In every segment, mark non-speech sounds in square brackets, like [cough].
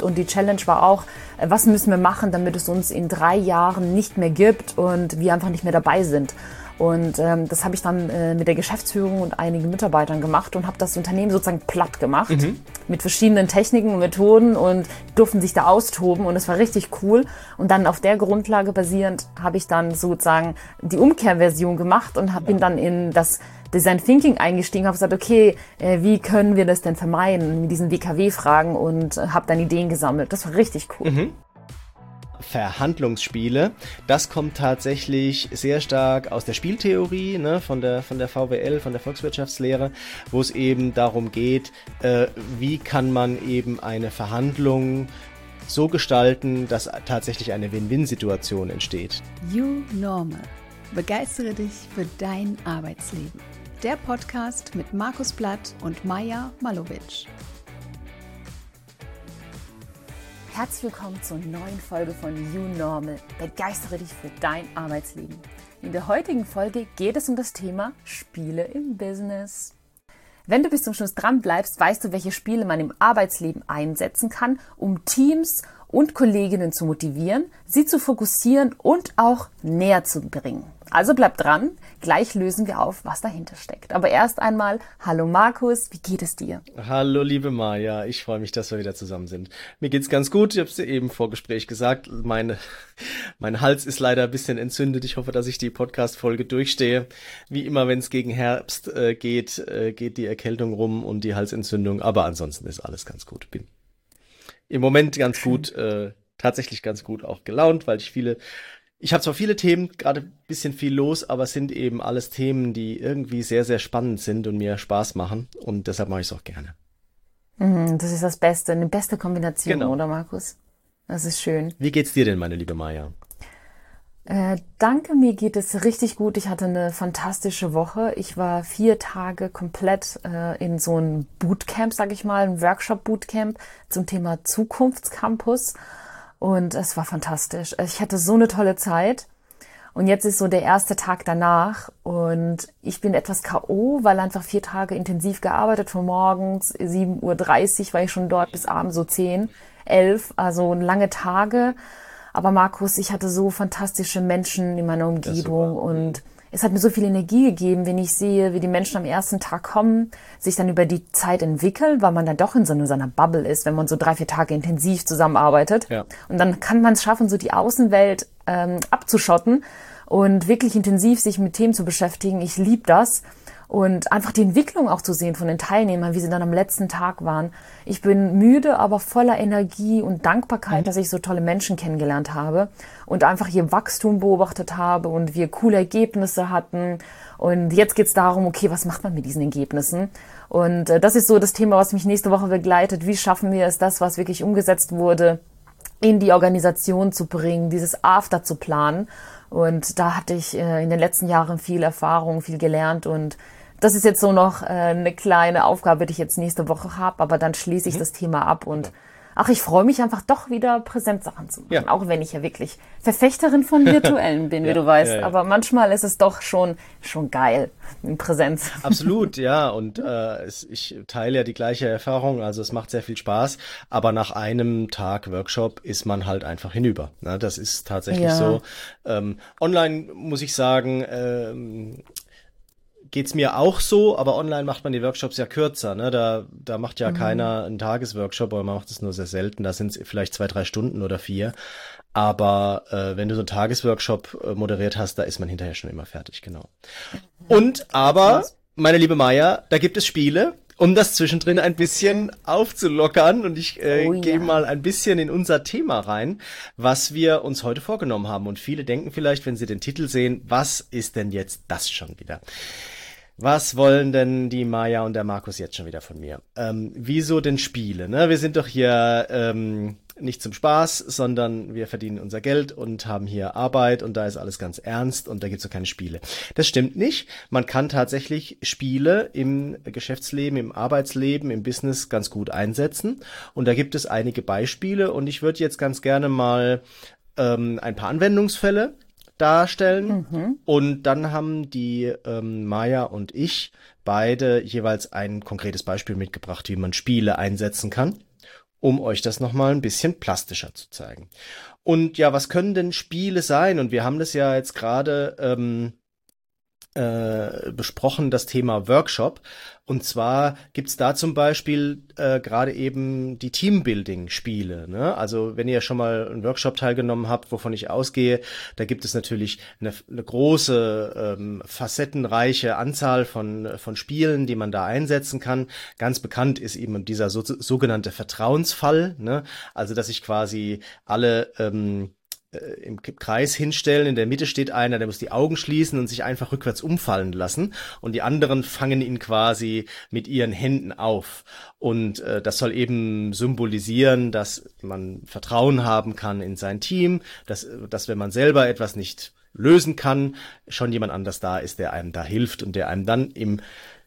Und die Challenge war auch, äh, was müssen wir machen, damit es uns in drei Jahren nicht mehr gibt und wir einfach nicht mehr dabei sind. Und ähm, das habe ich dann äh, mit der Geschäftsführung und einigen Mitarbeitern gemacht und habe das Unternehmen sozusagen platt gemacht mhm. mit verschiedenen Techniken und Methoden und durften sich da austoben und es war richtig cool. Und dann auf der Grundlage basierend habe ich dann sozusagen die Umkehrversion gemacht und hab, ja. bin dann in das Design Thinking eingestiegen, habe gesagt, okay, äh, wie können wir das denn vermeiden mit diesen WKW-Fragen und äh, habe dann Ideen gesammelt. Das war richtig cool. Mhm. Verhandlungsspiele. Das kommt tatsächlich sehr stark aus der Spieltheorie, ne, von der von der VWL, von der Volkswirtschaftslehre, wo es eben darum geht, äh, wie kann man eben eine Verhandlung so gestalten, dass tatsächlich eine Win-Win-Situation entsteht. You Normal. Begeistere dich für dein Arbeitsleben. Der Podcast mit Markus Blatt und Maja Malowitsch. Herzlich willkommen zur neuen Folge von You Normal. Begeistere dich für dein Arbeitsleben. In der heutigen Folge geht es um das Thema Spiele im Business. Wenn du bis zum Schluss dran bleibst, weißt du, welche Spiele man im Arbeitsleben einsetzen kann, um Teams und Kolleginnen zu motivieren, sie zu fokussieren und auch näher zu bringen. Also bleib dran, gleich lösen wir auf, was dahinter steckt. Aber erst einmal, hallo Markus, wie geht es dir? Hallo liebe Maja, ich freue mich, dass wir wieder zusammen sind. Mir geht's ganz gut, ich habe es dir eben vor Gespräch gesagt, meine, mein Hals ist leider ein bisschen entzündet. Ich hoffe, dass ich die Podcast-Folge durchstehe. Wie immer, wenn es gegen Herbst äh, geht, äh, geht die Erkältung rum und die Halsentzündung, aber ansonsten ist alles ganz gut. Bin im Moment ganz gut, äh, tatsächlich ganz gut auch gelaunt, weil ich viele ich habe zwar viele Themen, gerade ein bisschen viel los, aber es sind eben alles Themen, die irgendwie sehr, sehr spannend sind und mir Spaß machen. Und deshalb mache ich es auch gerne. Mhm, das ist das Beste, eine beste Kombination, genau. oder Markus? Das ist schön. Wie geht's dir denn, meine liebe Maya? Äh, danke, mir geht es richtig gut. Ich hatte eine fantastische Woche. Ich war vier Tage komplett äh, in so einem Bootcamp, sag ich mal, ein Workshop-Bootcamp zum Thema Zukunftscampus. Und es war fantastisch. Ich hatte so eine tolle Zeit. Und jetzt ist so der erste Tag danach und ich bin etwas K.O., weil einfach vier Tage intensiv gearbeitet. Von morgens 7.30 Uhr war ich schon dort bis abends so 10, 11, also lange Tage. Aber Markus, ich hatte so fantastische Menschen in meiner Umgebung und es hat mir so viel Energie gegeben, wenn ich sehe, wie die Menschen am ersten Tag kommen, sich dann über die Zeit entwickeln, weil man dann doch in so einer Bubble ist, wenn man so drei, vier Tage intensiv zusammenarbeitet. Ja. Und dann kann man es schaffen, so die Außenwelt ähm, abzuschotten und wirklich intensiv sich mit Themen zu beschäftigen. Ich liebe das und einfach die Entwicklung auch zu sehen von den Teilnehmern, wie sie dann am letzten Tag waren. Ich bin müde, aber voller Energie und Dankbarkeit, mhm. dass ich so tolle Menschen kennengelernt habe und einfach ihr Wachstum beobachtet habe und wir coole Ergebnisse hatten. Und jetzt geht's darum, okay, was macht man mit diesen Ergebnissen? Und äh, das ist so das Thema, was mich nächste Woche begleitet. Wie schaffen wir es, das, was wirklich umgesetzt wurde, in die Organisation zu bringen, dieses After zu planen? Und da hatte ich äh, in den letzten Jahren viel Erfahrung, viel gelernt und das ist jetzt so noch äh, eine kleine Aufgabe, die ich jetzt nächste Woche habe, aber dann schließe ich mhm. das Thema ab und ach, ich freue mich einfach doch wieder Präsenzsachen zu machen, ja. auch wenn ich ja wirklich Verfechterin von virtuellen bin, wie [laughs] ja, du weißt. Ja, aber manchmal ist es doch schon schon geil in Präsenz. [laughs] Absolut, ja. Und äh, es, ich teile ja die gleiche Erfahrung. Also es macht sehr viel Spaß. Aber nach einem Tag Workshop ist man halt einfach hinüber. Ne? Das ist tatsächlich so. Ähm, online muss ich sagen. Ähm, geht's mir auch so, aber online macht man die Workshops ja kürzer. Ne? Da, da macht ja mhm. keiner einen Tagesworkshop, aber man macht es nur sehr selten. Da sind es vielleicht zwei, drei Stunden oder vier. Aber äh, wenn du so einen Tagesworkshop äh, moderiert hast, da ist man hinterher schon immer fertig, genau. Und aber, meine liebe Maya, da gibt es Spiele, um das zwischendrin ein bisschen aufzulockern. Und ich äh, oh, ja. gehe mal ein bisschen in unser Thema rein, was wir uns heute vorgenommen haben. Und viele denken vielleicht, wenn sie den Titel sehen, was ist denn jetzt das schon wieder? Was wollen denn die Maya und der Markus jetzt schon wieder von mir? Ähm, wieso denn Spiele? Ne? Wir sind doch hier ähm, nicht zum Spaß, sondern wir verdienen unser Geld und haben hier Arbeit und da ist alles ganz ernst und da gibt's so keine Spiele. Das stimmt nicht. Man kann tatsächlich Spiele im Geschäftsleben, im Arbeitsleben, im Business ganz gut einsetzen. Und da gibt es einige Beispiele und ich würde jetzt ganz gerne mal ähm, ein paar Anwendungsfälle darstellen. Mhm. Und dann haben die ähm, Maya und ich beide jeweils ein konkretes Beispiel mitgebracht, wie man Spiele einsetzen kann. um euch das nochmal ein bisschen plastischer zu zeigen. Und ja, was können denn Spiele sein? Und wir haben das ja jetzt gerade ähm, äh, besprochen, das Thema Workshop. Und zwar gibt's da zum Beispiel äh, gerade eben die Teambuilding-Spiele. Ne? Also wenn ihr schon mal einen Workshop teilgenommen habt, wovon ich ausgehe, da gibt es natürlich eine, eine große, ähm, facettenreiche Anzahl von, von Spielen, die man da einsetzen kann. Ganz bekannt ist eben dieser so, sogenannte Vertrauensfall. Ne? Also dass ich quasi alle ähm, äh, im Kreis hinstellen. In der Mitte steht einer, der muss die Augen schließen und sich einfach rückwärts umfallen lassen. Und die anderen fangen ihn quasi mit ihren Händen auf. Und äh, das soll eben symbolisieren, dass man Vertrauen haben kann in sein Team, dass, dass wenn man selber etwas nicht lösen kann, schon jemand anders da ist, der einem da hilft und der einem dann im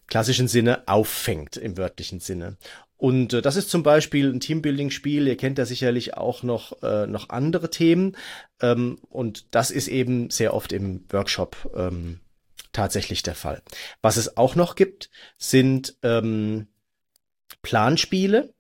klassischen Sinne auffängt, im wörtlichen Sinne. Und äh, das ist zum Beispiel ein Teambuilding-Spiel. Ihr kennt da sicherlich auch noch, äh, noch andere Themen. Ähm, und das ist eben sehr oft im Workshop ähm, tatsächlich der Fall. Was es auch noch gibt, sind ähm, Planspiele.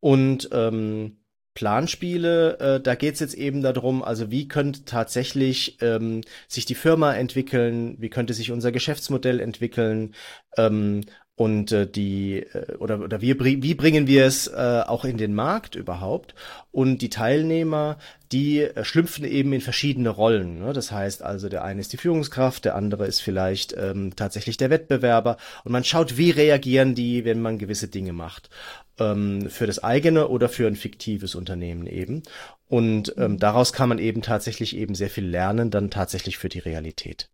Und ähm, Planspiele, äh, da geht's jetzt eben darum, also wie könnte tatsächlich ähm, sich die Firma entwickeln, wie könnte sich unser Geschäftsmodell entwickeln, ähm, und äh, die äh, oder oder wie, wie bringen wir es äh, auch in den Markt überhaupt? Und die Teilnehmer die äh, schlüpfen eben in verschiedene Rollen ne? das heißt also der eine ist die Führungskraft der andere ist vielleicht ähm, tatsächlich der Wettbewerber. Und man schaut wie reagieren die wenn man gewisse Dinge macht. Ähm, für das eigene oder für ein fiktives Unternehmen eben. Und ähm, daraus kann man eben tatsächlich eben sehr viel lernen dann tatsächlich für die Realität.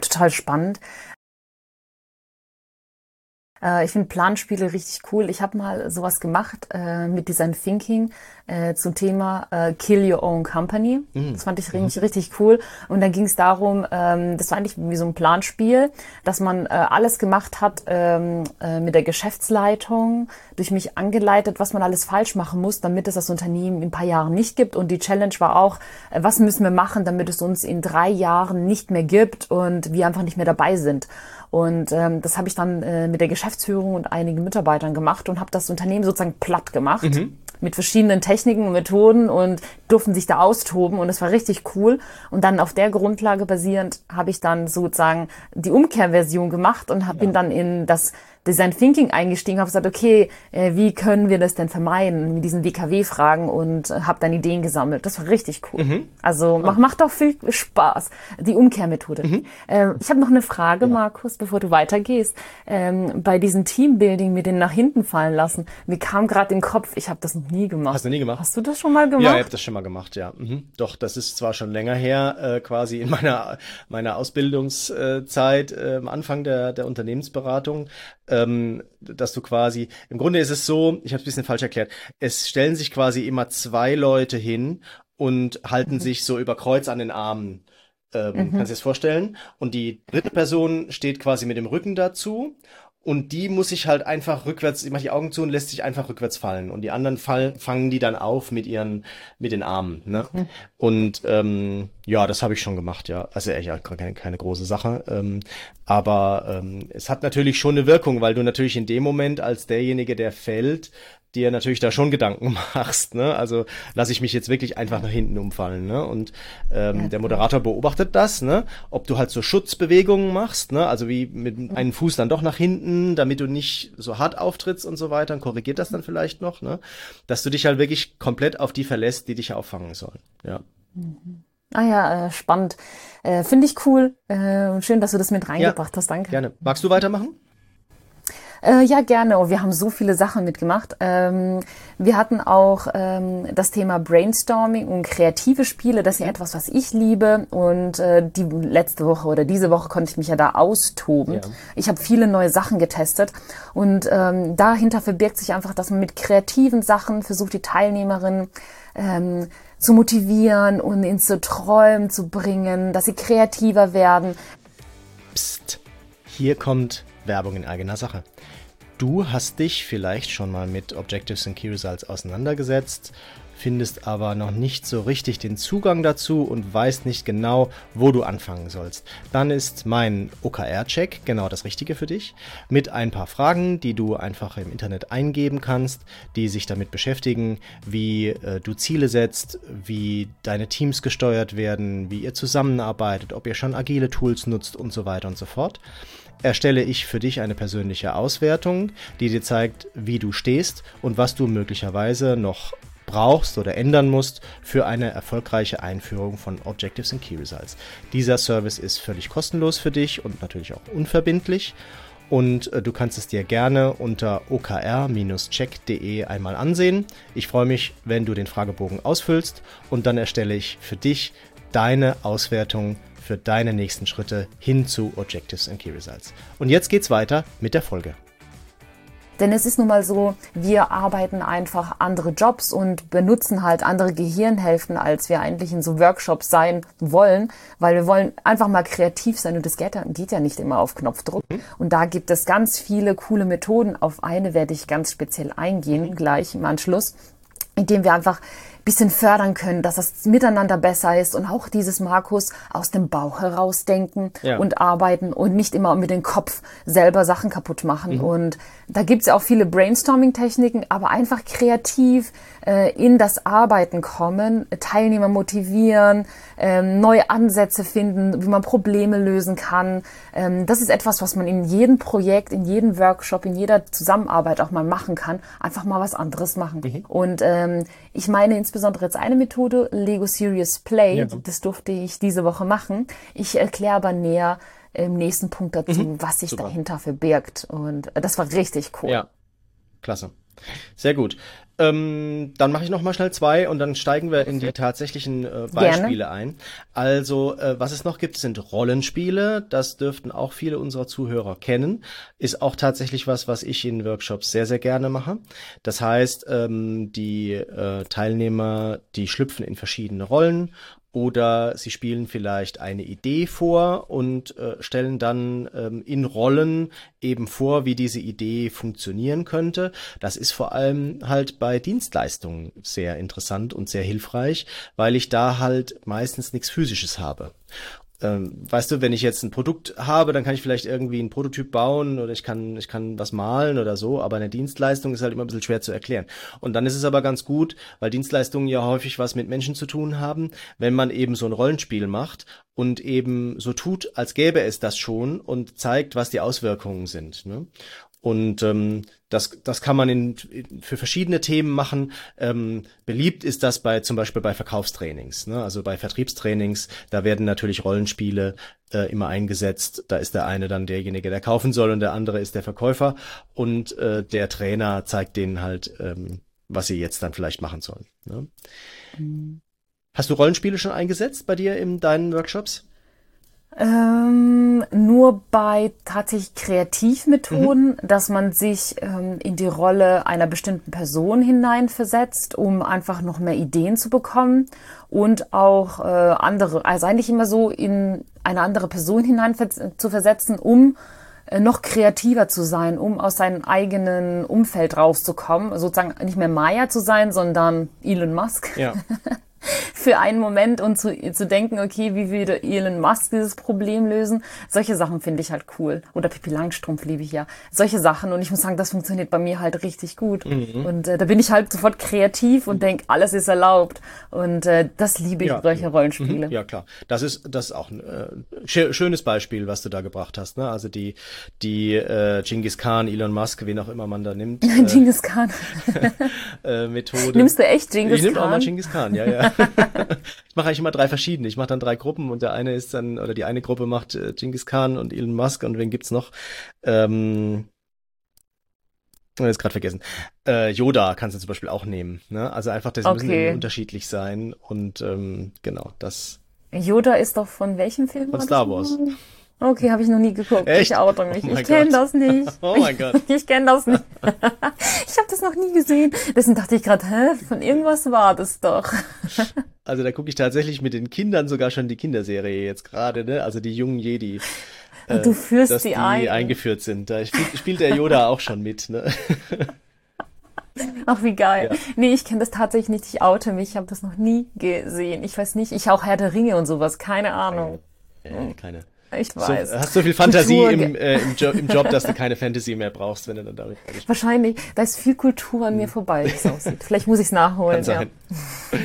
Total spannend. Äh, ich finde Planspiele richtig cool. Ich habe mal sowas gemacht äh, mit Design Thinking äh, zum Thema äh, Kill Your Own Company. Mhm. Das fand ich richtig, mhm. richtig cool. Und dann ging es darum, ähm, das war eigentlich wie so ein Planspiel, dass man äh, alles gemacht hat ähm, äh, mit der Geschäftsleitung, durch mich angeleitet, was man alles falsch machen muss, damit es das Unternehmen in ein paar Jahren nicht gibt. Und die Challenge war auch, äh, was müssen wir machen, damit es uns in drei Jahren nicht mehr gibt und wir einfach nicht mehr dabei sind. Und ähm, das habe ich dann äh, mit der Geschäftsführung und einigen Mitarbeitern gemacht und habe das Unternehmen sozusagen platt gemacht. Mhm mit verschiedenen Techniken und Methoden und durften sich da austoben und es war richtig cool. Und dann auf der Grundlage basierend habe ich dann sozusagen die Umkehrversion gemacht und hab, ja. bin dann in das Design Thinking eingestiegen, habe gesagt, okay, äh, wie können wir das denn vermeiden mit diesen WKW-Fragen und äh, habe dann Ideen gesammelt. Das war richtig cool. Mhm. Also mach, macht auch viel Spaß, die Umkehrmethode. Mhm. Äh, ich habe noch eine Frage, ja. Markus, bevor du weitergehst. Ähm, bei diesem Teambuilding mit den nach hinten fallen lassen, mir kam gerade im Kopf, ich habe das noch nie gemacht. Hast du nie gemacht? Hast du das schon mal gemacht? Ja, ich habe das schon mal gemacht, ja. Mhm. Doch, das ist zwar schon länger her, äh, quasi in meiner meiner Ausbildungszeit äh, am Anfang der der Unternehmensberatung ähm, dass du quasi, im Grunde ist es so, ich habe es ein bisschen falsch erklärt, es stellen sich quasi immer zwei Leute hin und halten mhm. sich so über Kreuz an den Armen. Ähm, mhm. Kannst du dir das vorstellen? Und die dritte Person steht quasi mit dem Rücken dazu und die muss sich halt einfach rückwärts, die macht die Augen zu und lässt sich einfach rückwärts fallen. Und die anderen fall, fangen die dann auf mit ihren, mit den Armen. Ne? Mhm. Und ähm, ja, das habe ich schon gemacht, ja. Also echt ja, keine, keine große Sache. Ähm, aber ähm, es hat natürlich schon eine Wirkung, weil du natürlich in dem Moment als derjenige, der fällt, dir natürlich da schon Gedanken [laughs] machst. Ne? Also lasse ich mich jetzt wirklich einfach nach hinten umfallen. Ne? Und ähm, ja, der Moderator beobachtet das, ne? ob du halt so Schutzbewegungen machst, ne? also wie mit mhm. einem Fuß dann doch nach hinten, damit du nicht so hart auftrittst und so weiter, und korrigiert das dann vielleicht noch, ne? dass du dich halt wirklich komplett auf die verlässt, die dich auffangen sollen. Ja. Mhm. Ah ja, äh, spannend. Äh, Finde ich cool. Äh, schön, dass du das mit reingebracht ja, hast. Danke. Gerne. Magst du weitermachen? Äh, ja, gerne. Und wir haben so viele Sachen mitgemacht. Ähm, wir hatten auch ähm, das Thema Brainstorming und kreative Spiele. Das ist ja mhm. etwas, was ich liebe. Und äh, die letzte Woche oder diese Woche konnte ich mich ja da austoben. Ja. Ich habe viele neue Sachen getestet. Und ähm, dahinter verbirgt sich einfach, dass man mit kreativen Sachen versucht, die Teilnehmerinnen ähm, zu motivieren und ins so Träumen zu bringen, dass sie kreativer werden. Psst, hier kommt Werbung in eigener Sache. Du hast dich vielleicht schon mal mit Objectives and Key Results auseinandergesetzt. findest aber noch nicht so richtig den Zugang dazu und weißt nicht genau, wo du anfangen sollst. Dann ist mein OKR-Check genau das Richtige für dich. Mit ein paar Fragen, die du einfach im Internet eingeben kannst, die sich damit beschäftigen, wie äh, du Ziele setzt, wie deine Teams gesteuert werden, wie ihr zusammenarbeitet, ob ihr schon agile Tools nutzt und so weiter und so fort erstelle ich für dich eine persönliche Auswertung, die dir zeigt, wie du stehst und was du möglicherweise noch brauchst oder ändern musst für eine erfolgreiche Einführung von Objectives and Key Results. Dieser Service ist völlig kostenlos für dich und natürlich auch unverbindlich. Und äh, du kannst es dir gerne unter okr-check.de einmal ansehen. Ich freue mich, wenn du den Fragebogen ausfüllst und dann erstelle ich für dich deine Auswertung für deine nächsten Schritte hin zu Objectives and Key Results. Und jetzt geht's weiter mit der Folge. Denn es ist nun mal so, wir arbeiten einfach andere Jobs und benutzen halt andere Gehirnhälften, als wir eigentlich in so Workshops sein wollen, weil wir wollen einfach mal kreativ sein und das geht, geht ja nicht immer auf Knopfdruck. Mhm. Und da gibt es ganz viele coole Methoden. Auf eine werde ich ganz speziell eingehen, gleich im Anschluss, indem wir einfach bisschen fördern können, dass das miteinander besser ist und auch dieses Markus aus dem Bauch herausdenken ja. und arbeiten und nicht immer mit dem Kopf selber Sachen kaputt machen. Mhm. Und da gibt's ja auch viele Brainstorming-Techniken, aber einfach kreativ äh, in das Arbeiten kommen, Teilnehmer motivieren, ähm, neue Ansätze finden, wie man Probleme lösen kann. Ähm, das ist etwas, was man in jedem Projekt, in jedem Workshop, in jeder Zusammenarbeit auch mal machen kann. Einfach mal was anderes machen. Mhm. Und ähm, ich meine insbesondere jetzt eine Methode, Lego Serious Play. Ja. Das durfte ich diese Woche machen. Ich erkläre aber näher im nächsten Punkt dazu, mhm. was sich Super. dahinter verbirgt. Und das war richtig cool. Ja, klasse. Sehr gut. Ähm, dann mache ich noch mal schnell zwei und dann steigen wir in die tatsächlichen äh, Beispiele Gerne. ein. Also, äh, was es noch gibt, sind Rollenspiele. Das dürften auch viele unserer Zuhörer kennen. Ist auch tatsächlich was, was ich in Workshops sehr, sehr gerne mache. Das heißt, ähm, die äh, Teilnehmer, die schlüpfen in verschiedene Rollen oder sie spielen vielleicht eine Idee vor und äh, stellen dann ähm, in Rollen eben vor, wie diese Idee funktionieren könnte. Das ist vor allem halt bei Dienstleistungen sehr interessant und sehr hilfreich, weil ich da halt meistens nichts Physisches habe ähm, weißt du, wenn ich jetzt ein Produkt habe, dann kann ich vielleicht irgendwie einen Prototyp bauen oder ich kann, ich kann was malen oder so, aber eine Dienstleistung ist halt immer ein bisschen schwer zu erklären. Und dann ist es aber ganz gut, weil Dienstleistungen ja häufig was mit Menschen zu tun haben, wenn man eben so ein Rollenspiel macht und eben so tut, als gäbe es das schon und zeigt, was die Auswirkungen sind. Ne? Und ähm, das, das kann man in, in, für verschiedene Themen machen. Ähm, beliebt ist das bei zum Beispiel bei Verkaufstrainings, ne? also bei Vertriebstrainings. Da werden natürlich Rollenspiele äh, immer eingesetzt. Da ist der eine dann derjenige, der kaufen soll, und der andere ist der Verkäufer. Und äh, der Trainer zeigt denen halt, ähm, was sie jetzt dann vielleicht machen sollen. Ne? Mhm. Hast du Rollenspiele schon eingesetzt bei dir in deinen Workshops? Ähm, nur bei tatsächlich Kreativmethoden, mhm. dass man sich ähm, in die Rolle einer bestimmten Person hineinversetzt, um einfach noch mehr Ideen zu bekommen und auch äh, andere, also eigentlich immer so in eine andere Person hinein zu versetzen, um äh, noch kreativer zu sein, um aus seinem eigenen Umfeld rauszukommen, sozusagen nicht mehr Maya zu sein, sondern Elon Musk. Ja. [laughs] für einen Moment und zu, zu denken, okay, wie würde Elon Musk dieses Problem lösen? Solche Sachen finde ich halt cool. Oder Pippi Langstrumpf liebe ich ja. Solche Sachen. Und ich muss sagen, das funktioniert bei mir halt richtig gut. Mhm. Und äh, da bin ich halt sofort kreativ und denke, alles ist erlaubt. Und äh, das liebe ich, ja, solche. Rollenspiele. Mhm. Ja, klar. Das ist, das ist auch ein äh, schönes Beispiel, was du da gebracht hast. Ne? Also die, die äh, Genghis Khan, Elon Musk, wen auch immer man da nimmt. [laughs] Äh, Genghis Khan. [laughs] äh, Methode. Nimmst du echt Genghis ich Khan? Ich nehme auch mal Genghis Khan, ja, ja. [laughs] ich mache eigentlich immer drei verschiedene. Ich mache dann drei Gruppen und der eine ist dann, oder die eine Gruppe macht äh, Genghis Khan und Elon Musk und wen gibt's noch? Ähm, jetzt gerade vergessen. Äh, Yoda kannst du zum Beispiel auch nehmen. Ne? Also einfach, das okay. müssen unterschiedlich sein und ähm, genau, das. Yoda ist doch von welchem Film? Von Star Wars. Okay, habe ich noch nie geguckt. Echt? Ich oute mich. Oh ich kenne das nicht. [laughs] Oh mein Gott. [laughs] Ich, kenne das nicht. [laughs] ich habe das noch nie gesehen. Deswegen dachte ich gerade, hä, von irgendwas war das doch. also da gucke ich tatsächlich mit den Kindern sogar schon die Kinderserie jetzt gerade, ne? Also die jungen Jedi. Und du führst dass die, die ein. eingeführt sind. Da spielt, spielt der Yoda auch schon mit, ne? Ach, wie geil. Ja. Nee, ich kenne das tatsächlich nicht. Ich oute mich. Ich habe das noch nie gesehen. Ich weiß nicht. Ich auch Herr der Ringe und sowas. Keine Ahnung. Äh, keine. Ich weiß. So, hast so viel Fantasie im, äh, im, jo im, Job, dass du [laughs] keine Fantasy mehr brauchst, wenn du dann damit Wahrscheinlich. Da ist viel Kultur an mir hm. vorbei, wie es [laughs] aussieht. Vielleicht muss ich es nachholen. Kann sein. Ja.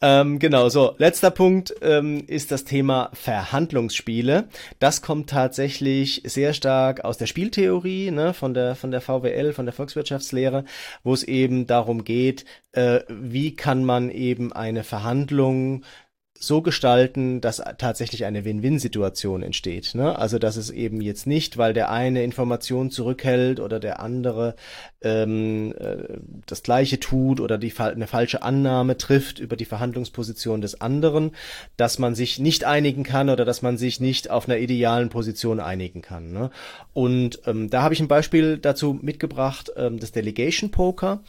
[laughs] ähm, genau, so. Letzter Punkt ähm, ist das Thema Verhandlungsspiele. Das kommt tatsächlich sehr stark aus der Spieltheorie, ne, von der, von der VWL, von der Volkswirtschaftslehre, wo es eben darum geht, äh, wie kann man eben eine Verhandlung so gestalten, dass tatsächlich eine Win-Win-Situation entsteht. Ne? Also dass es eben jetzt nicht, weil der eine Information zurückhält oder der andere ähm, äh, das Gleiche tut oder die eine falsche Annahme trifft über die Verhandlungsposition des anderen, dass man sich nicht einigen kann oder dass man sich nicht auf einer idealen Position einigen kann. Ne? Und ähm, da habe ich ein Beispiel dazu mitgebracht, ähm, das Delegation Poker.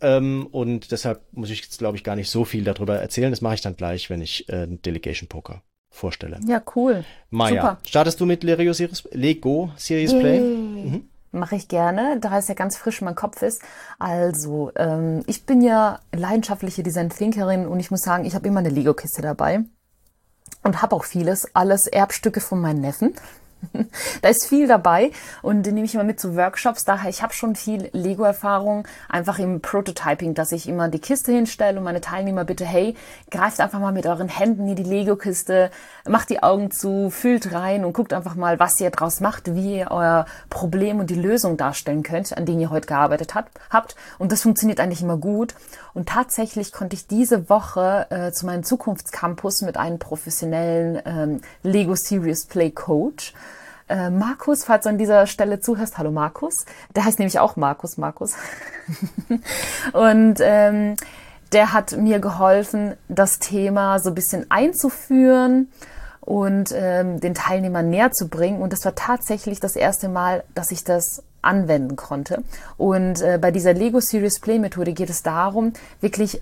Ähm, und deshalb muss ich jetzt, glaube ich, gar nicht so viel darüber erzählen. Das mache ich dann gleich, wenn ich äh, Delegation Poker vorstelle. Ja, cool. Maja, Super. startest du mit Lego Series, Lego Series Play? Mhm. Mache ich gerne, da es ja ganz frisch mein Kopf ist. Also, ähm, ich bin ja leidenschaftliche Design-Thinkerin und ich muss sagen, ich habe immer eine Lego-Kiste dabei und habe auch vieles, alles Erbstücke von meinen Neffen. [laughs] da ist viel dabei und den nehme ich immer mit zu Workshops. Daher, ich habe schon viel Lego-Erfahrung, einfach im Prototyping, dass ich immer die Kiste hinstelle und meine Teilnehmer bitte, hey, greift einfach mal mit euren Händen in die Lego-Kiste, macht die Augen zu, füllt rein und guckt einfach mal, was ihr draus macht, wie ihr euer Problem und die Lösung darstellen könnt, an denen ihr heute gearbeitet habt. Und das funktioniert eigentlich immer gut. Und tatsächlich konnte ich diese Woche äh, zu meinem Zukunftscampus mit einem professionellen ähm, Lego Serious Play Coach äh, Markus, falls du an dieser Stelle zuhörst, hallo Markus. Der heißt nämlich auch Markus, Markus. [laughs] und ähm, der hat mir geholfen, das Thema so ein bisschen einzuführen und ähm, den Teilnehmern näher zu bringen. Und das war tatsächlich das erste Mal, dass ich das anwenden konnte. Und äh, bei dieser Lego Serious Play Methode geht es darum, wirklich,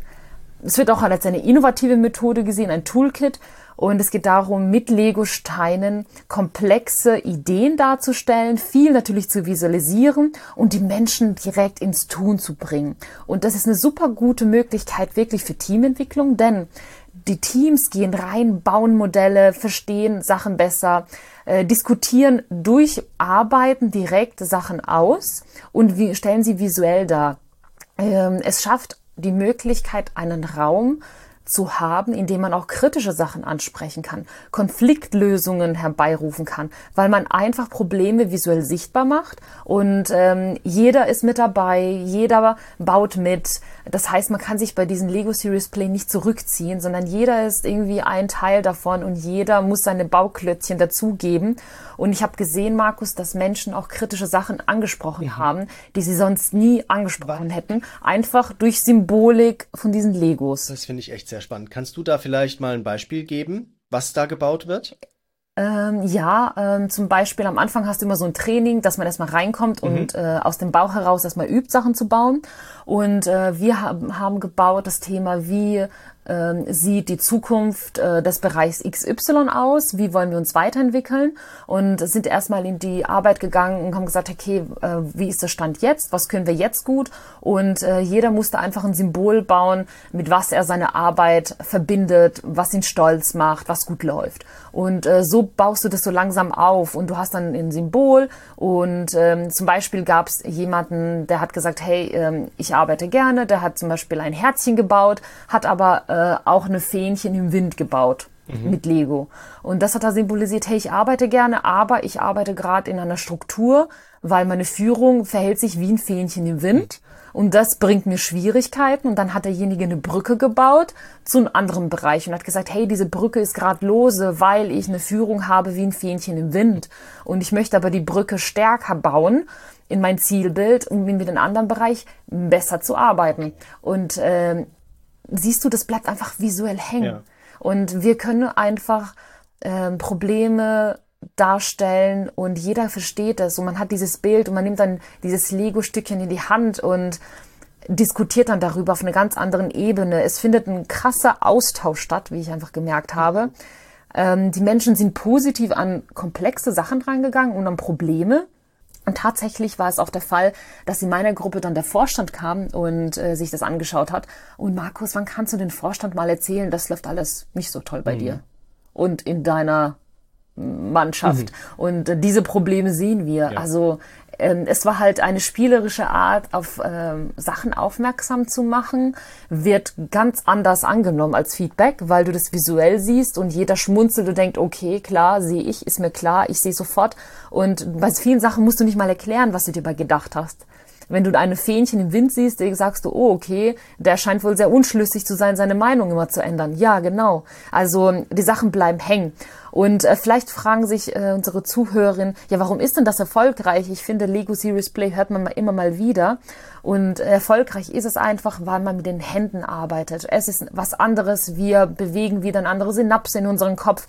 es wird auch als eine innovative Methode gesehen, ein Toolkit, und es geht darum, mit Lego-Steinen komplexe Ideen darzustellen, viel natürlich zu visualisieren und die Menschen direkt ins Tun zu bringen. Und das ist eine super gute Möglichkeit wirklich für Teamentwicklung, denn die Teams gehen rein, bauen Modelle, verstehen Sachen besser, äh, diskutieren durch Arbeiten direkt Sachen aus und wie, stellen sie visuell dar. Ähm, es schafft die Möglichkeit, einen Raum zu haben, indem man auch kritische Sachen ansprechen kann, Konfliktlösungen herbeirufen kann, weil man einfach Probleme visuell sichtbar macht und ähm, jeder ist mit dabei, jeder baut mit. Das heißt, man kann sich bei diesen Lego Series Play nicht zurückziehen, sondern jeder ist irgendwie ein Teil davon und jeder muss seine Bauklötzchen dazugeben. Und ich habe gesehen, Markus, dass Menschen auch kritische Sachen angesprochen mhm. haben, die sie sonst nie angesprochen hätten, einfach durch Symbolik von diesen Legos. Das finde ich echt sehr spannend. Kannst du da vielleicht mal ein Beispiel geben, was da gebaut wird? Ähm, ja, ähm, zum Beispiel am Anfang hast du immer so ein Training, dass man erstmal reinkommt mhm. und äh, aus dem Bauch heraus erstmal übt, Sachen zu bauen. Und äh, wir haben, haben gebaut das Thema, wie äh, sieht die Zukunft äh, des Bereichs XY aus, wie wollen wir uns weiterentwickeln? Und sind erstmal in die Arbeit gegangen und haben gesagt, okay, äh, wie ist der Stand jetzt, was können wir jetzt gut? Und äh, jeder musste einfach ein Symbol bauen, mit was er seine Arbeit verbindet, was ihn stolz macht, was gut läuft. Und äh, so baust du das so langsam auf. Und du hast dann ein Symbol. Und ähm, zum Beispiel gab es jemanden, der hat gesagt, hey, ähm, ich arbeite gerne, der hat zum Beispiel ein Herzchen gebaut, hat aber äh, auch eine Fähnchen im Wind gebaut. Mhm. mit Lego. Und das hat er symbolisiert, hey, ich arbeite gerne, aber ich arbeite gerade in einer Struktur, weil meine Führung verhält sich wie ein Fähnchen im Wind. Und das bringt mir Schwierigkeiten. Und dann hat derjenige eine Brücke gebaut zu einem anderen Bereich und hat gesagt, hey, diese Brücke ist gerade lose, weil ich eine Führung habe wie ein Fähnchen im Wind. Und ich möchte aber die Brücke stärker bauen in mein Zielbild, um mit dem anderen Bereich besser zu arbeiten. Und äh, siehst du, das bleibt einfach visuell hängen. Ja. Und wir können einfach äh, Probleme darstellen und jeder versteht das und man hat dieses Bild und man nimmt dann dieses Lego-Stückchen in die Hand und diskutiert dann darüber auf einer ganz anderen Ebene. Es findet ein krasser Austausch statt, wie ich einfach gemerkt habe. Ähm, die Menschen sind positiv an komplexe Sachen rangegangen und an Probleme. Und tatsächlich war es auch der Fall, dass in meiner Gruppe dann der Vorstand kam und äh, sich das angeschaut hat. Und Markus, wann kannst du den Vorstand mal erzählen, das läuft alles nicht so toll bei mhm. dir und in deiner Mannschaft. Mhm. Und äh, diese Probleme sehen wir. Ja. Also ähm, es war halt eine spielerische Art, auf ähm, Sachen aufmerksam zu machen, wird ganz anders angenommen als Feedback, weil du das visuell siehst und jeder schmunzelt und denkt, okay, klar, sehe ich, ist mir klar, ich sehe sofort. Und bei vielen Sachen musst du nicht mal erklären, was du dir dabei gedacht hast. Wenn du eine Fähnchen im Wind siehst, sagst du, oh, okay, der scheint wohl sehr unschlüssig zu sein, seine Meinung immer zu ändern. Ja, genau. Also die Sachen bleiben hängen. Und äh, vielleicht fragen sich äh, unsere Zuhörerinnen, ja, warum ist denn das erfolgreich? Ich finde, Lego Series Play hört man immer mal wieder. Und erfolgreich ist es einfach, weil man mit den Händen arbeitet. Es ist was anderes. Wir bewegen wieder eine andere Synapse in unseren Kopf.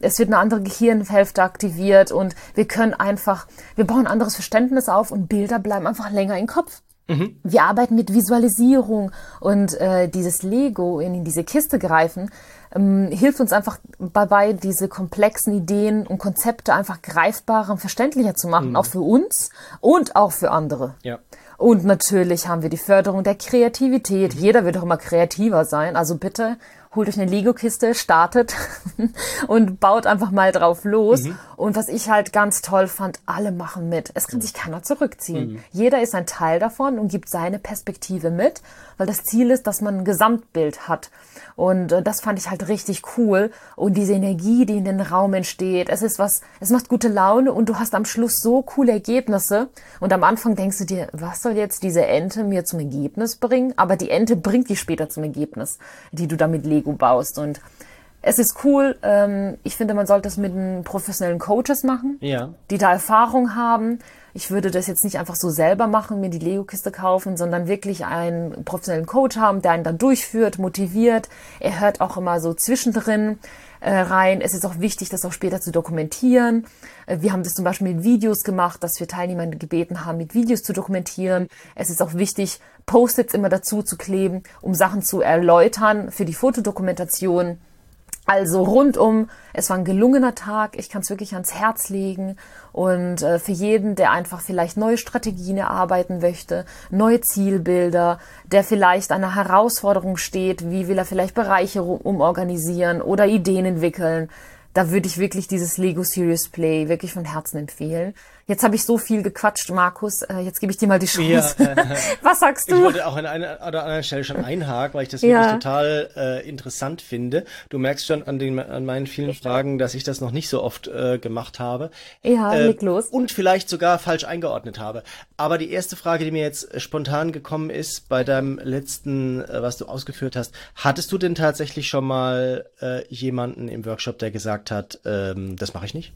Es wird eine andere Gehirnhälfte aktiviert und wir können einfach, wir bauen ein anderes Verständnis auf und Bilder bleiben einfach länger im Kopf. Mhm. Wir arbeiten mit Visualisierung und äh, dieses Lego in, in diese Kiste greifen ähm, hilft uns einfach dabei, diese komplexen Ideen und Konzepte einfach greifbarer und verständlicher zu machen, mhm. auch für uns und auch für andere. Ja. Und natürlich haben wir die Förderung der Kreativität. Mhm. Jeder wird doch immer kreativer sein. Also bitte holt euch eine Lego-Kiste, startet [laughs] und baut einfach mal drauf los. Mhm. Und was ich halt ganz toll fand, alle machen mit. Es kann mhm. sich keiner zurückziehen. Mhm. Jeder ist ein Teil davon und gibt seine Perspektive mit, weil das Ziel ist, dass man ein Gesamtbild hat. Und äh, das fand ich halt richtig cool. Und diese Energie, die in den Raum entsteht, es ist was, es macht gute Laune und du hast am Schluss so coole Ergebnisse. Und am Anfang denkst du dir, was soll jetzt diese Ente mir zum Ergebnis bringen? Aber die Ente bringt dich später zum Ergebnis, die du damit Lego baust. Und es ist cool. Ähm, ich finde, man sollte es mit professionellen Coaches machen, ja. die da Erfahrung haben. Ich würde das jetzt nicht einfach so selber machen, mir die Lego-Kiste kaufen, sondern wirklich einen professionellen Coach haben, der einen dann durchführt, motiviert. Er hört auch immer so zwischendrin äh, rein. Es ist auch wichtig, das auch später zu dokumentieren. Äh, wir haben das zum Beispiel mit Videos gemacht, dass wir Teilnehmer gebeten haben, mit Videos zu dokumentieren. Es ist auch wichtig, Post-its immer dazu zu kleben, um Sachen zu erläutern für die Fotodokumentation. Also rundum, es war ein gelungener Tag. Ich kann es wirklich ans Herz legen. Und äh, für jeden, der einfach vielleicht neue Strategien erarbeiten möchte, neue Zielbilder, der vielleicht einer Herausforderung steht, wie will er vielleicht Bereiche umorganisieren oder Ideen entwickeln, da würde ich wirklich dieses Lego Serious Play wirklich von Herzen empfehlen. Jetzt habe ich so viel gequatscht, Markus. Äh, jetzt gebe ich dir mal die Chance. Ja, äh, [laughs] Was sagst du? Ich wollte auch an einer oder anderen Stelle schon einhaken, weil ich das wirklich total äh, interessant finde. Du merkst schon an, den, an meinen vielen Fragen, dass ich das noch nicht so oft äh, gemacht habe. Ja, äh, leg los. Und vielleicht sogar falsch eingeordnet habe. Aber die erste Frage, die mir jetzt äh, spontan gekommen ist bei deinem letzten, äh, was du ausgeführt hast, hattest du denn tatsächlich schon mal äh, jemanden im Workshop, der gesagt hat, ähm, das mache ich nicht?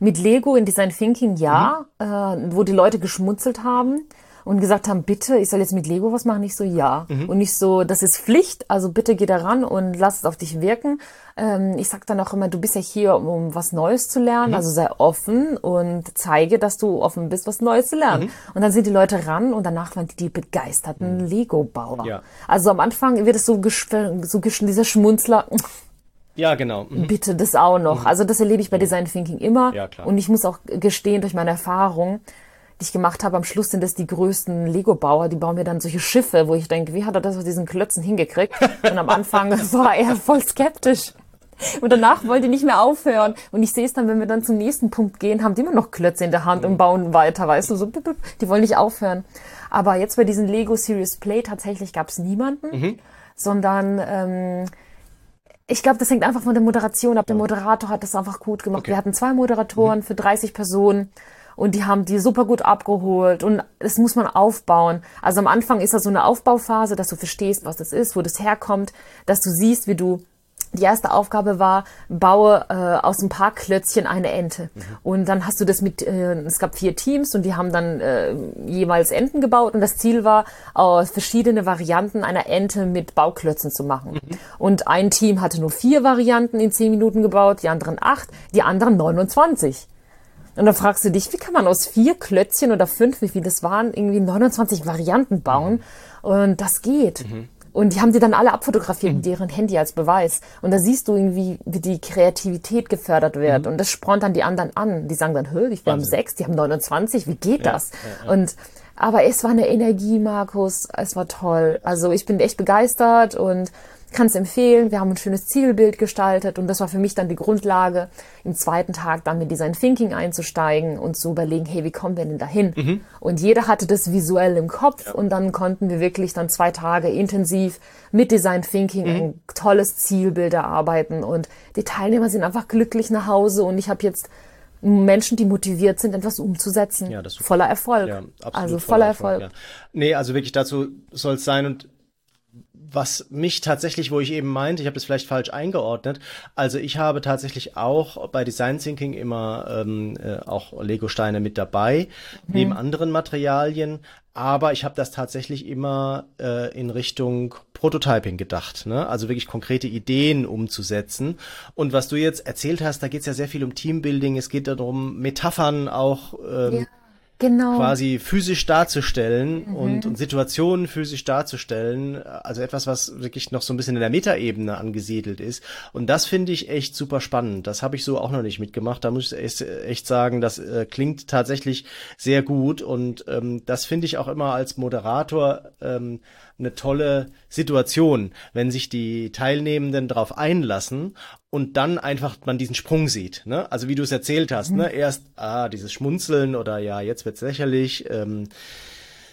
Mit Lego in Design Thinking ja, mhm. äh, wo die Leute geschmunzelt haben und gesagt haben, bitte, ich soll jetzt mit Lego was machen, nicht so ja. Mhm. Und nicht so, das ist Pflicht, also bitte geh da ran und lass es auf dich wirken. Ähm, ich sag dann auch immer, du bist ja hier, um, was Neues zu lernen, mhm. also sei offen und zeige, dass du offen bist, was Neues zu lernen. Mhm. Und dann sind die Leute ran und danach waren die, die begeisterten mhm. Lego-Bauer. Ja. Also am Anfang wird es so, so dieser Schmunzler, [laughs] ja, genau. Mhm. Bitte das auch noch. Mhm. Also das erlebe ich bei Design Thinking immer. Ja, klar. Und ich muss auch gestehen, durch meine Erfahrung, die ich gemacht habe, am Schluss sind das die größten Lego-Bauer, die bauen mir dann solche Schiffe, wo ich denke, wie hat er das aus diesen Klötzen hingekriegt? Und am Anfang [laughs] war er voll skeptisch. Und danach wollte die nicht mehr aufhören. Und ich sehe es dann, wenn wir dann zum nächsten Punkt gehen, haben die immer noch Klötze in der Hand und mhm. bauen weiter, weißt du, so, die wollen nicht aufhören. Aber jetzt bei diesem Lego Serious Play tatsächlich gab es niemanden, mhm. sondern ähm, ich glaube, das hängt einfach von der Moderation ab. Der Moderator hat das einfach gut gemacht. Okay. Wir hatten zwei Moderatoren mhm. für 30 Personen und die haben die super gut abgeholt und das muss man aufbauen. Also am Anfang ist da so eine Aufbauphase, dass du verstehst, was das ist, wo das herkommt, dass du siehst, wie du die erste Aufgabe war, baue äh, aus ein paar Klötzchen eine Ente. Mhm. Und dann hast du das mit, äh, es gab vier Teams und die haben dann äh, jeweils Enten gebaut und das Ziel war, aus verschiedene Varianten einer Ente mit Bauklötzen zu machen. Mhm. Und ein Team hatte nur vier Varianten in zehn Minuten gebaut, die anderen acht, die anderen 29. Und dann fragst du dich, wie kann man aus vier Klötzchen oder fünf, wie viel das waren, irgendwie 29 Varianten bauen? Mhm. Und das geht. Und die haben die dann alle abfotografiert mhm. mit deren Handy als Beweis. Und da siehst du irgendwie, wie die Kreativität gefördert wird. Mhm. Und das spornt dann die anderen an. Die sagen dann, hör, wir haben sechs, die haben 29, wie geht ja, das? Ja, ja. Und aber es war eine Energie, Markus. Es war toll. Also ich bin echt begeistert und kann es empfehlen. Wir haben ein schönes Zielbild gestaltet und das war für mich dann die Grundlage, im zweiten Tag dann mit Design Thinking einzusteigen und zu überlegen, hey, wie kommen wir denn dahin? Mhm. Und jeder hatte das visuell im Kopf ja. und dann konnten wir wirklich dann zwei Tage intensiv mit Design Thinking mhm. ein tolles Zielbild erarbeiten und die Teilnehmer sind einfach glücklich nach Hause und ich habe jetzt Menschen, die motiviert sind, etwas umzusetzen. Ja, das voller Erfolg. Ja, also voller Erfolg. Erfolg. Ja. Nee, also wirklich dazu soll es sein und was mich tatsächlich, wo ich eben meinte, ich habe das vielleicht falsch eingeordnet. Also ich habe tatsächlich auch bei Design Thinking immer ähm, äh, auch Lego-Steine mit dabei, mhm. neben anderen Materialien. Aber ich habe das tatsächlich immer äh, in Richtung Prototyping gedacht, ne? also wirklich konkrete Ideen umzusetzen. Und was du jetzt erzählt hast, da geht es ja sehr viel um Teambuilding, es geht darum, Metaphern auch ähm, ja genau. quasi physisch darzustellen mhm. und, und Situationen physisch darzustellen. Also etwas, was wirklich noch so ein bisschen in der Metaebene angesiedelt ist. Und das finde ich echt super spannend. Das habe ich so auch noch nicht mitgemacht. Da muss ich echt, echt sagen, das äh, klingt tatsächlich sehr gut. Und ähm, das finde ich auch immer als Moderator ähm, eine tolle Situation, wenn sich die Teilnehmenden darauf einlassen und dann einfach man diesen Sprung sieht. Ne? Also wie du es erzählt hast, mhm. ne? erst ah, dieses Schmunzeln oder ja, jetzt wird's lächerlich. Ähm,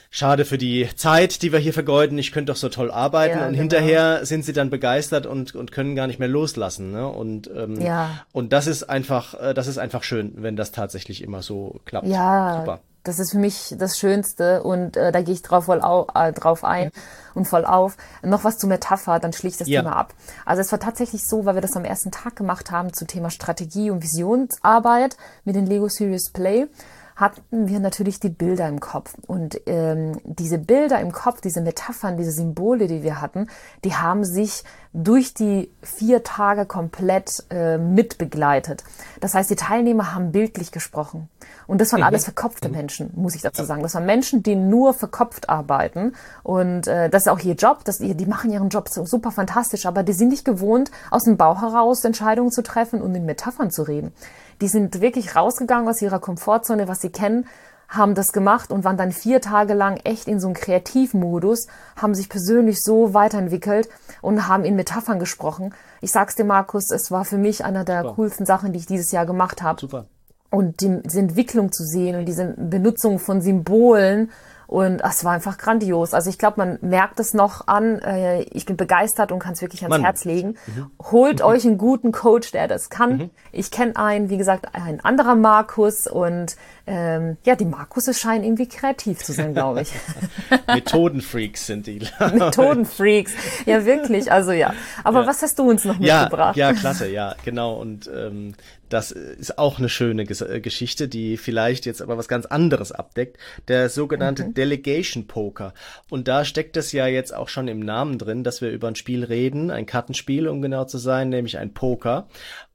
schade für die Zeit, die wir hier vergeuden, ich könnte doch so toll arbeiten ja, und genau. hinterher sind sie dann begeistert und, und können gar nicht mehr loslassen. Ne? Und, ähm, ja. und das ist einfach, äh, das ist einfach schön, wenn das tatsächlich immer so klappt. Ja, Super. Das ist für mich das Schönste und äh, da gehe ich drauf, voll au äh, drauf ein und voll auf. Noch was zu Metapher, dann schließt das ja. Thema ab. Also es war tatsächlich so, weil wir das am ersten Tag gemacht haben zu Thema Strategie und Visionsarbeit mit den Lego Serious Play hatten wir natürlich die Bilder im Kopf. Und ähm, diese Bilder im Kopf, diese Metaphern, diese Symbole, die wir hatten, die haben sich durch die vier Tage komplett äh, mitbegleitet. Das heißt, die Teilnehmer haben bildlich gesprochen. Und das waren mhm. alles verkopfte mhm. Menschen, muss ich dazu sagen. Das waren Menschen, die nur verkopft arbeiten. Und äh, das ist auch ihr Job. Das, die machen ihren Job so super fantastisch, aber die sind nicht gewohnt, aus dem Bauch heraus Entscheidungen zu treffen und in Metaphern zu reden. Die sind wirklich rausgegangen aus ihrer Komfortzone, was sie kennen, haben das gemacht und waren dann vier Tage lang echt in so einem Kreativmodus, haben sich persönlich so weiterentwickelt und haben in Metaphern gesprochen. Ich sag's dir, Markus, es war für mich einer der Super. coolsten Sachen, die ich dieses Jahr gemacht habe. Super. Und die, diese Entwicklung zu sehen und diese Benutzung von Symbolen und es war einfach grandios. Also ich glaube, man merkt es noch an. Äh, ich bin begeistert und kann es wirklich ans Mann. Herz legen. Mhm. Holt mhm. euch einen guten Coach, der das kann. Mhm. Ich kenne einen, wie gesagt, ein anderer Markus und ähm, ja, die Markusse scheinen irgendwie kreativ zu sein, glaube ich. [laughs] Methodenfreaks sind die. Methodenfreaks, ja wirklich. Also ja. Aber ja. was hast du uns noch mitgebracht? Ja, ja, klasse, ja, genau. Und ähm, das ist auch eine schöne äh, Geschichte, die vielleicht jetzt aber was ganz anderes abdeckt. Der sogenannte mhm. Delegation Poker. Und da steckt es ja jetzt auch schon im Namen drin, dass wir über ein Spiel reden, ein Kartenspiel, um genau zu sein, nämlich ein Poker.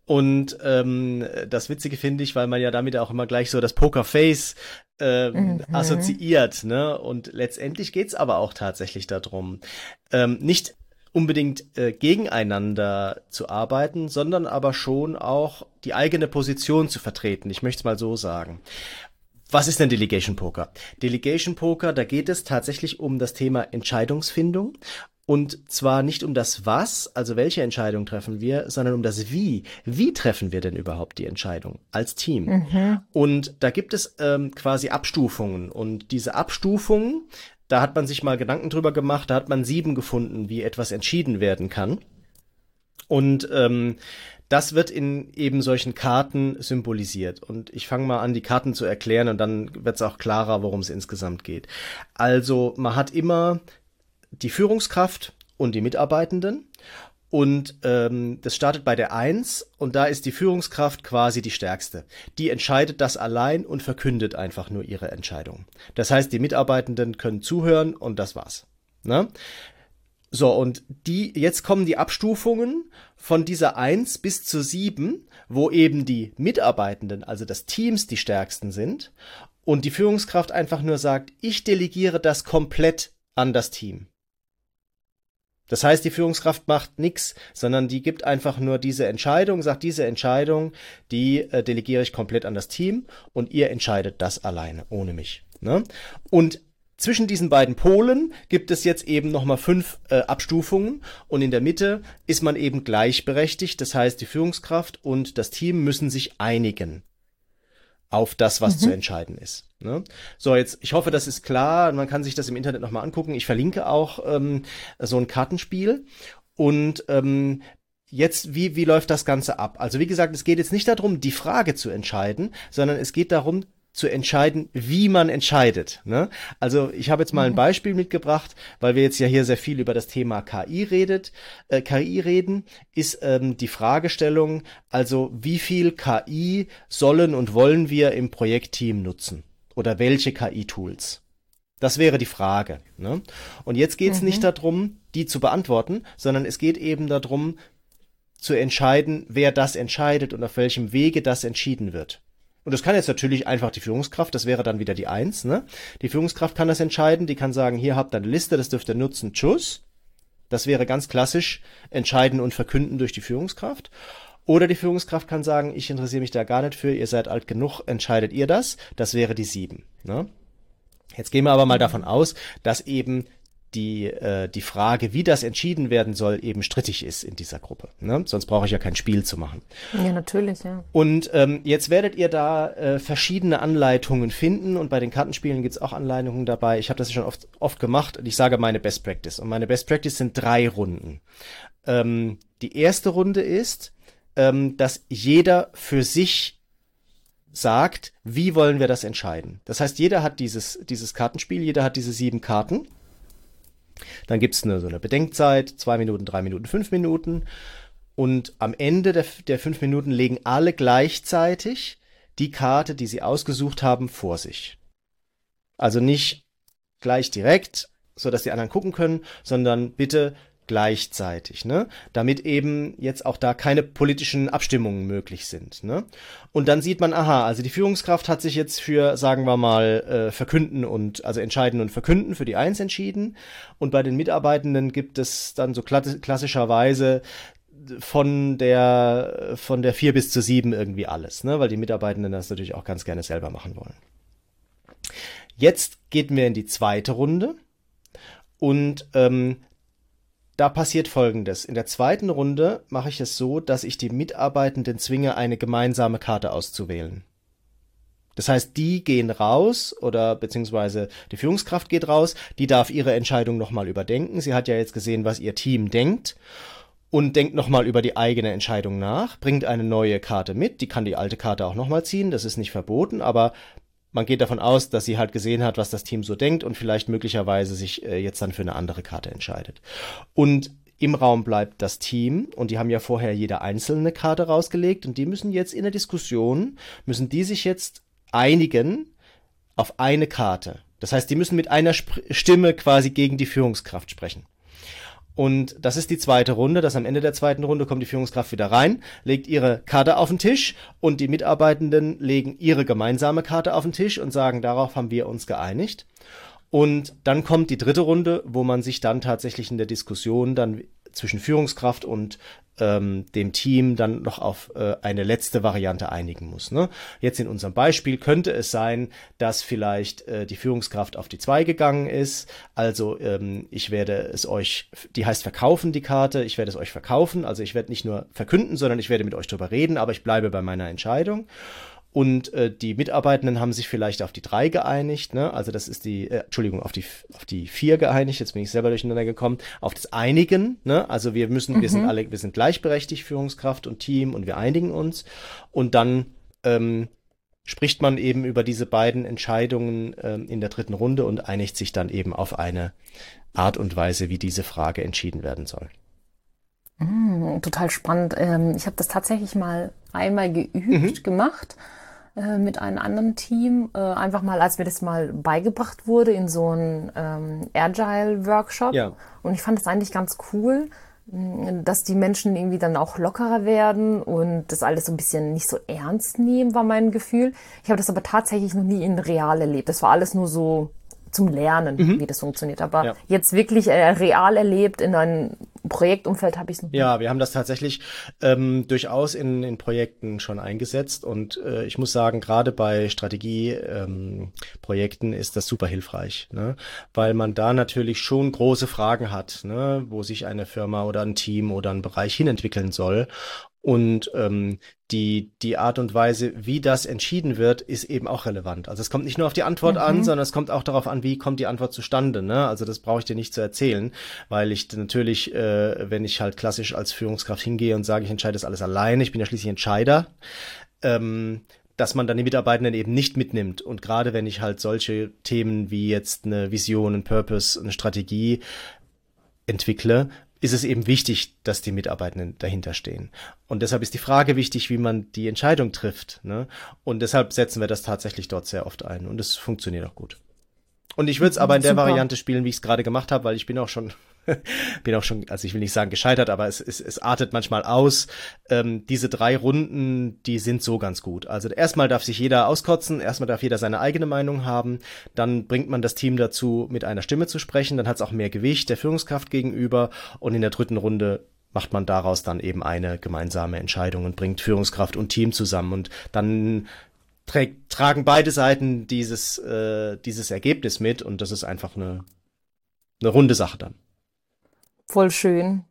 Und ähm, das Witzige finde ich, weil man ja damit auch immer gleich so das Pokerface ähm, mhm. assoziiert. Ne? Und letztendlich geht's aber auch tatsächlich darum, ähm, nicht unbedingt äh, gegeneinander zu arbeiten, sondern aber schon auch die eigene Position zu vertreten. Ich möchte es mal so sagen. Was ist denn Delegation Poker? Delegation Poker, da geht es tatsächlich um das Thema Entscheidungsfindung und zwar nicht um das Was, also welche Entscheidung treffen wir, sondern um das Wie. Wie treffen wir denn überhaupt die Entscheidung als Team? Mhm. Und da gibt es ähm, quasi Abstufungen. Und diese Abstufungen, da hat man sich mal Gedanken drüber gemacht, da hat man sieben gefunden, wie etwas entschieden werden kann. Und ähm, das wird in eben solchen Karten symbolisiert. Und ich fange mal an, die Karten zu erklären und dann wird es auch klarer, worum es insgesamt geht. Also man hat immer die Führungskraft und die Mitarbeitenden. Und ähm, das startet bei der Eins und da ist die Führungskraft quasi die stärkste. Die entscheidet das allein und verkündet einfach nur ihre Entscheidung. Das heißt, die Mitarbeitenden können zuhören und das war's. Ne? So, und die, jetzt kommen die Abstufungen von dieser Eins bis zu sieben, wo eben die Mitarbeitenden, also das Teams, die stärksten sind und die Führungskraft einfach nur sagt, ich delegiere das komplett an das Team. Das heißt, die Führungskraft macht nichts, sondern die gibt einfach nur diese Entscheidung, sagt, diese Entscheidung, die äh, delegiere ich komplett an das Team und ihr entscheidet das alleine, ohne mich. Ne? Und zwischen diesen beiden Polen gibt es jetzt eben nochmal fünf äh, Abstufungen und in der Mitte ist man eben gleichberechtigt. Das heißt, die Führungskraft und das Team müssen sich einigen auf das, was mhm. zu entscheiden ist. Ne? So, jetzt, ich hoffe, das ist klar. Man kann sich das im Internet nochmal angucken. Ich verlinke auch ähm, so ein Kartenspiel. Und ähm, Jetzt, wie, wie läuft das Ganze ab? Also wie gesagt, es geht jetzt nicht darum, die Frage zu entscheiden, sondern es geht darum, zu entscheiden, wie man entscheidet. Ne? Also ich habe jetzt mal ein mhm. Beispiel mitgebracht, weil wir jetzt ja hier sehr viel über das Thema KI redet. Äh, KI reden ist ähm, die Fragestellung, also wie viel KI sollen und wollen wir im Projektteam nutzen oder welche KI-Tools? Das wäre die Frage. Ne? Und jetzt geht es mhm. nicht darum, die zu beantworten, sondern es geht eben darum, zu entscheiden, wer das entscheidet und auf welchem Wege das entschieden wird. Und das kann jetzt natürlich einfach die Führungskraft, das wäre dann wieder die Eins, ne? Die Führungskraft kann das entscheiden, die kann sagen, hier habt ihr eine Liste, das dürft ihr nutzen, tschüss. Das wäre ganz klassisch entscheiden und verkünden durch die Führungskraft. Oder die Führungskraft kann sagen, ich interessiere mich da gar nicht für, ihr seid alt genug, entscheidet ihr das. Das wäre die sieben. Ne? Jetzt gehen wir aber mal davon aus, dass eben die, äh, die Frage, wie das entschieden werden soll, eben strittig ist in dieser Gruppe. Ne? Sonst brauche ich ja kein Spiel zu machen. Ja, natürlich, ja. Und ähm, jetzt werdet ihr da äh, verschiedene Anleitungen finden und bei den Kartenspielen gibt's auch Anleitungen dabei. Ich habe das schon oft, oft gemacht und ich sage meine Best Practice. Und meine Best Practice sind drei Runden. Ähm, die erste Runde ist, ähm, dass jeder für sich sagt, wie wollen wir das entscheiden. Das heißt, jeder hat dieses, dieses Kartenspiel, jeder hat diese sieben Karten dann gibt's eine, so eine Bedenkzeit, zwei Minuten, drei Minuten, fünf Minuten. Und am Ende der, der fünf Minuten legen alle gleichzeitig die Karte, die sie ausgesucht haben, vor sich. Also nicht gleich direkt, so dass die anderen gucken können, sondern bitte gleichzeitig, ne? Damit eben jetzt auch da keine politischen Abstimmungen möglich sind, ne? Und dann sieht man, aha, also die Führungskraft hat sich jetzt für, sagen wir mal, äh, verkünden und also entscheiden und verkünden für die Eins entschieden. Und bei den Mitarbeitenden gibt es dann so klassischerweise von der von der vier bis zu sieben irgendwie alles, ne? Weil die Mitarbeitenden das natürlich auch ganz gerne selber machen wollen. Jetzt gehen wir in die zweite Runde und ähm, da passiert Folgendes. In der zweiten Runde mache ich es so, dass ich die Mitarbeitenden zwinge, eine gemeinsame Karte auszuwählen. Das heißt, die gehen raus oder beziehungsweise die Führungskraft geht raus, die darf ihre Entscheidung nochmal überdenken. Sie hat ja jetzt gesehen, was ihr Team denkt und denkt nochmal über die eigene Entscheidung nach, bringt eine neue Karte mit, die kann die alte Karte auch nochmal ziehen, das ist nicht verboten, aber man geht davon aus, dass sie halt gesehen hat, was das Team so denkt und vielleicht möglicherweise sich äh, jetzt dann für eine andere Karte entscheidet. Und im Raum bleibt das Team und die haben ja vorher jede einzelne Karte rausgelegt und die müssen jetzt in der Diskussion, müssen die sich jetzt einigen auf eine Karte. Das heißt, die müssen mit einer Sp Stimme quasi gegen die Führungskraft sprechen. Und das ist die zweite Runde, dass am Ende der zweiten Runde kommt die Führungskraft wieder rein, legt ihre Karte auf den Tisch und die Mitarbeitenden legen ihre gemeinsame Karte auf den Tisch und sagen, darauf haben wir uns geeinigt. Und dann kommt die dritte Runde, wo man sich dann tatsächlich in der Diskussion dann zwischen Führungskraft und ähm, dem Team dann noch auf äh, eine letzte Variante einigen muss. Ne? Jetzt in unserem Beispiel könnte es sein, dass vielleicht äh, die Führungskraft auf die zwei gegangen ist. Also ähm, ich werde es euch, die heißt verkaufen die Karte, ich werde es euch verkaufen. Also ich werde nicht nur verkünden, sondern ich werde mit euch drüber reden, aber ich bleibe bei meiner Entscheidung. Und äh, die Mitarbeitenden haben sich vielleicht auf die drei geeinigt, ne? Also das ist die, äh, Entschuldigung, auf die auf die vier geeinigt. Jetzt bin ich selber durcheinander gekommen. Auf das Einigen, ne? Also wir müssen, mhm. wir sind mhm. alle, wir sind gleichberechtigt, Führungskraft und Team, und wir einigen uns. Und dann ähm, spricht man eben über diese beiden Entscheidungen ähm, in der dritten Runde und einigt sich dann eben auf eine Art und Weise, wie diese Frage entschieden werden soll. Mm, total spannend. Ähm, ich habe das tatsächlich mal einmal geübt mhm. gemacht äh, mit einem anderen Team, äh, einfach mal, als mir das mal beigebracht wurde in so einem ähm, Agile-Workshop. Ja. Und ich fand das eigentlich ganz cool, mm, dass die Menschen irgendwie dann auch lockerer werden und das alles so ein bisschen nicht so ernst nehmen, war mein Gefühl. Ich habe das aber tatsächlich noch nie in real erlebt. Das war alles nur so zum Lernen, mhm. wie das funktioniert. Aber ja. jetzt wirklich äh, real erlebt in einem Projektumfeld habe ich es noch. Ja, wir haben das tatsächlich ähm, durchaus in, in Projekten schon eingesetzt und äh, ich muss sagen, gerade bei Strategieprojekten ähm, ist das super hilfreich, ne? weil man da natürlich schon große Fragen hat, ne? wo sich eine Firma oder ein Team oder ein Bereich hinentwickeln soll und ähm, die, die Art und Weise, wie das entschieden wird, ist eben auch relevant. Also es kommt nicht nur auf die Antwort mhm. an, sondern es kommt auch darauf an, wie kommt die Antwort zustande. Ne? Also das brauche ich dir nicht zu erzählen, weil ich natürlich, äh, wenn ich halt klassisch als Führungskraft hingehe und sage, ich entscheide das alles alleine, ich bin ja schließlich Entscheider, ähm, dass man dann die Mitarbeitenden eben nicht mitnimmt. Und gerade wenn ich halt solche Themen wie jetzt eine Vision, ein Purpose, eine Strategie entwickle, ist es eben wichtig, dass die Mitarbeitenden dahinter stehen. Und deshalb ist die Frage wichtig, wie man die Entscheidung trifft. Ne? Und deshalb setzen wir das tatsächlich dort sehr oft ein. Und es funktioniert auch gut. Und ich würde es aber in der Super. Variante spielen, wie ich es gerade gemacht habe, weil ich bin auch schon [laughs] bin auch schon, also ich will nicht sagen gescheitert, aber es, es, es artet manchmal aus. Ähm, diese drei Runden, die sind so ganz gut. Also erstmal darf sich jeder auskotzen, erstmal darf jeder seine eigene Meinung haben, dann bringt man das Team dazu, mit einer Stimme zu sprechen, dann hat es auch mehr Gewicht der Führungskraft gegenüber und in der dritten Runde macht man daraus dann eben eine gemeinsame Entscheidung und bringt Führungskraft und Team zusammen und dann trägt, tragen beide Seiten dieses, äh, dieses Ergebnis mit und das ist einfach eine, eine runde Sache dann. Voll schön.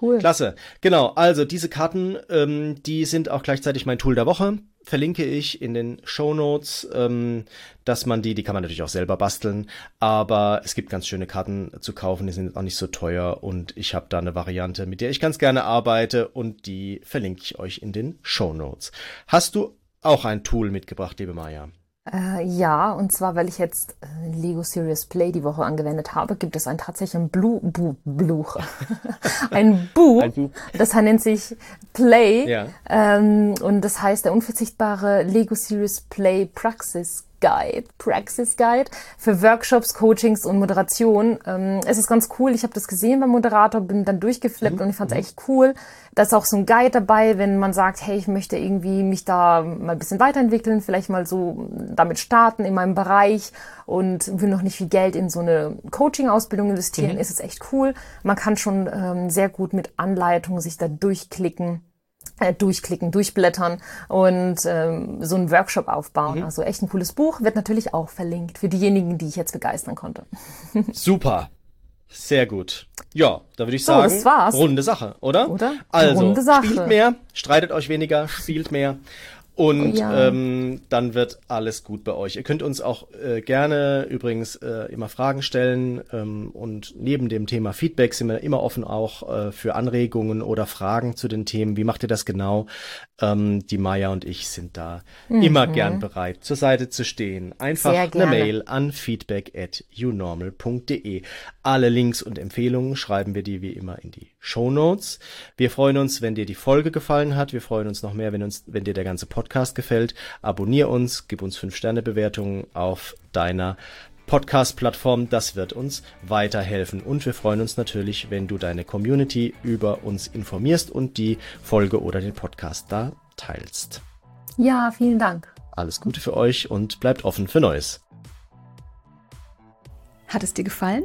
Cool. Klasse. Genau, also diese Karten, ähm, die sind auch gleichzeitig mein Tool der Woche. Verlinke ich in den Show Notes, ähm, dass man die, die kann man natürlich auch selber basteln, aber es gibt ganz schöne Karten zu kaufen, die sind auch nicht so teuer und ich habe da eine Variante, mit der ich ganz gerne arbeite und die verlinke ich euch in den Show Notes. Hast du auch ein Tool mitgebracht, liebe Maya? Äh, ja, und zwar, weil ich jetzt äh, Lego Serious Play die Woche angewendet habe, gibt es ein tatsächlich ein Blue, Bu, Bluch, [laughs] ein Buch, das nennt sich Play, ja. ähm, und das heißt der unverzichtbare Lego Serious Play Praxis Guide, Praxis Guide für Workshops, Coachings und Moderation. Ähm, es ist ganz cool. Ich habe das gesehen beim Moderator, bin dann durchgeflippt mhm. und ich fand es mhm. echt cool. Da ist auch so ein Guide dabei, wenn man sagt, hey, ich möchte irgendwie mich da mal ein bisschen weiterentwickeln, vielleicht mal so damit starten in meinem Bereich und will noch nicht viel Geld in so eine Coaching-Ausbildung investieren, mhm. ist es echt cool. Man kann schon ähm, sehr gut mit Anleitung sich da durchklicken durchklicken, durchblättern und ähm, so einen Workshop aufbauen. Mhm. Also echt ein cooles Buch, wird natürlich auch verlinkt für diejenigen, die ich jetzt begeistern konnte. [laughs] Super. Sehr gut. Ja, da würde ich sagen, so, das war's. runde Sache, oder? Oder? Also, runde Sache. spielt mehr, streitet euch weniger, spielt mehr. Und ja. ähm, dann wird alles gut bei euch. Ihr könnt uns auch äh, gerne übrigens äh, immer Fragen stellen ähm, und neben dem Thema Feedback sind wir immer offen auch äh, für Anregungen oder Fragen zu den Themen. Wie macht ihr das genau? Ähm, die Maya und ich sind da mhm. immer gern bereit, zur Seite zu stehen. Einfach eine Mail an feedback at unormal.de. Alle Links und Empfehlungen schreiben wir dir wie immer in die Show Notes. Wir freuen uns, wenn dir die Folge gefallen hat. Wir freuen uns noch mehr, wenn uns, wenn dir der ganze Podcast gefällt. Abonnier uns, gib uns fünf Sterne Bewertungen auf deiner Podcast-Plattform. Das wird uns weiterhelfen. Und wir freuen uns natürlich, wenn du deine Community über uns informierst und die Folge oder den Podcast da teilst. Ja, vielen Dank. Alles Gute für euch und bleibt offen für Neues. Hat es dir gefallen?